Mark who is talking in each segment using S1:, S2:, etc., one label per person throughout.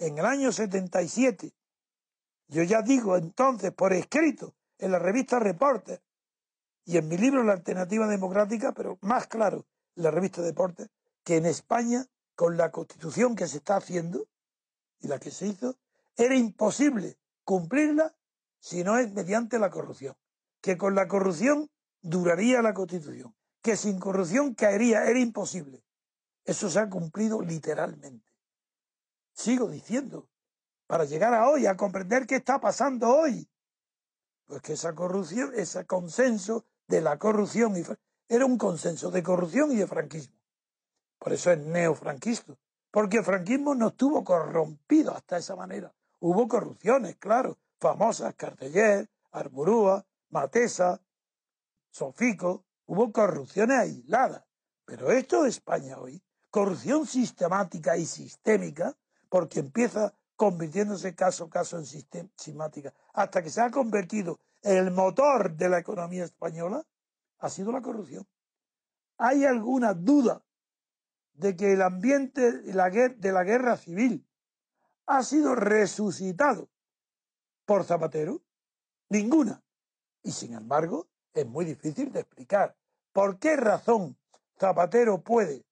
S1: En el año 77, yo ya digo entonces por escrito en la revista Reporter y en mi libro La Alternativa Democrática, pero más claro, la revista Deportes, que en España, con la constitución que se está haciendo y la que se hizo, era imposible cumplirla si no es mediante la corrupción. Que con la corrupción duraría la constitución, que sin corrupción caería, era imposible. Eso se ha cumplido literalmente. Sigo diciendo, para llegar a hoy, a comprender qué está pasando hoy. Pues que esa corrupción, ese consenso de la corrupción, y, era un consenso de corrupción y de franquismo. Por eso es neofranquista. Porque el franquismo no estuvo corrompido hasta esa manera. Hubo corrupciones, claro, famosas, Carteller, Arburúa, Matesa, Sofico, hubo corrupciones aisladas. Pero esto es España hoy, corrupción sistemática y sistémica, porque empieza convirtiéndose caso a caso en sistemática, hasta que se ha convertido en el motor de la economía española, ha sido la corrupción. ¿Hay alguna duda de que el ambiente de la guerra civil ha sido resucitado por Zapatero? Ninguna. Y sin embargo, es muy difícil de explicar por qué razón Zapatero puede,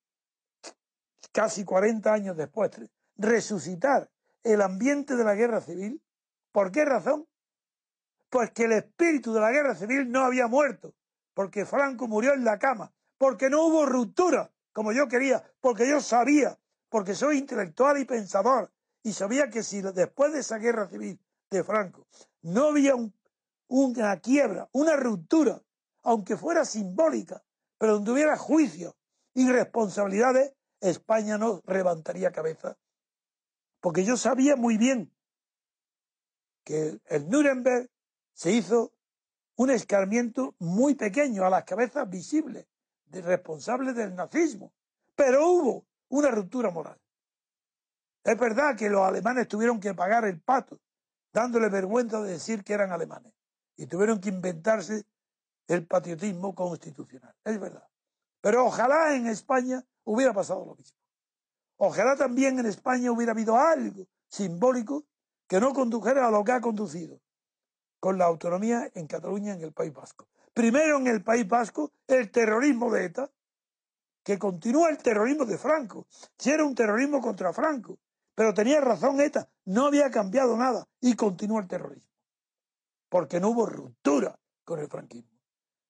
S1: casi 40 años después, resucitar el ambiente de la guerra civil. ¿Por qué razón? Pues que el espíritu de la guerra civil no había muerto, porque Franco murió en la cama, porque no hubo ruptura, como yo quería, porque yo sabía, porque soy intelectual y pensador, y sabía que si después de esa guerra civil de Franco no había una quiebra, una ruptura, aunque fuera simbólica, pero donde hubiera juicio y responsabilidades, España no levantaría cabeza porque yo sabía muy bien que el Nuremberg se hizo un escarmiento muy pequeño a las cabezas visibles de responsables del nazismo, pero hubo una ruptura moral. Es verdad que los alemanes tuvieron que pagar el pato, dándole vergüenza de decir que eran alemanes, y tuvieron que inventarse el patriotismo constitucional. Es verdad. Pero ojalá en España hubiera pasado lo mismo. Ojalá también en España hubiera habido algo simbólico que no condujera a lo que ha conducido con la autonomía en Cataluña, en el País Vasco. Primero en el País Vasco, el terrorismo de ETA, que continúa el terrorismo de Franco. Si era un terrorismo contra Franco, pero tenía razón ETA, no había cambiado nada y continúa el terrorismo. Porque no hubo ruptura con el franquismo.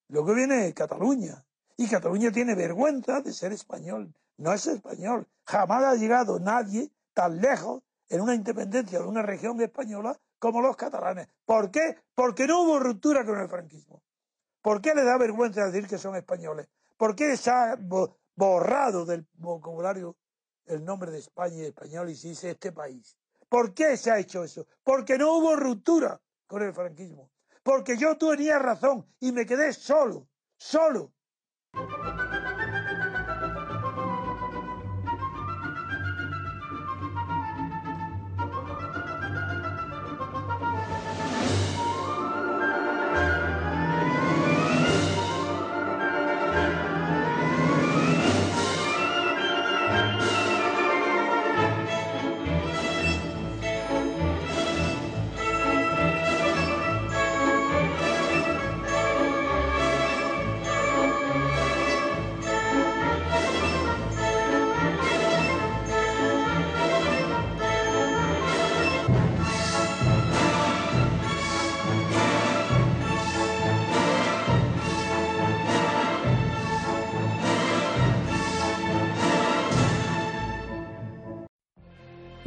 S1: Luego viene Cataluña, y Cataluña tiene vergüenza de ser español, no es español. Jamás ha llegado nadie tan lejos en una independencia de una región española como los catalanes. ¿Por qué? Porque no hubo ruptura con el franquismo. ¿Por qué le da vergüenza decir que son españoles? ¿Por qué se ha borrado del vocabulario el nombre de España y español y se dice este país? ¿Por qué se ha hecho eso? Porque no hubo ruptura con el franquismo. Porque yo tenía razón y me quedé solo, solo.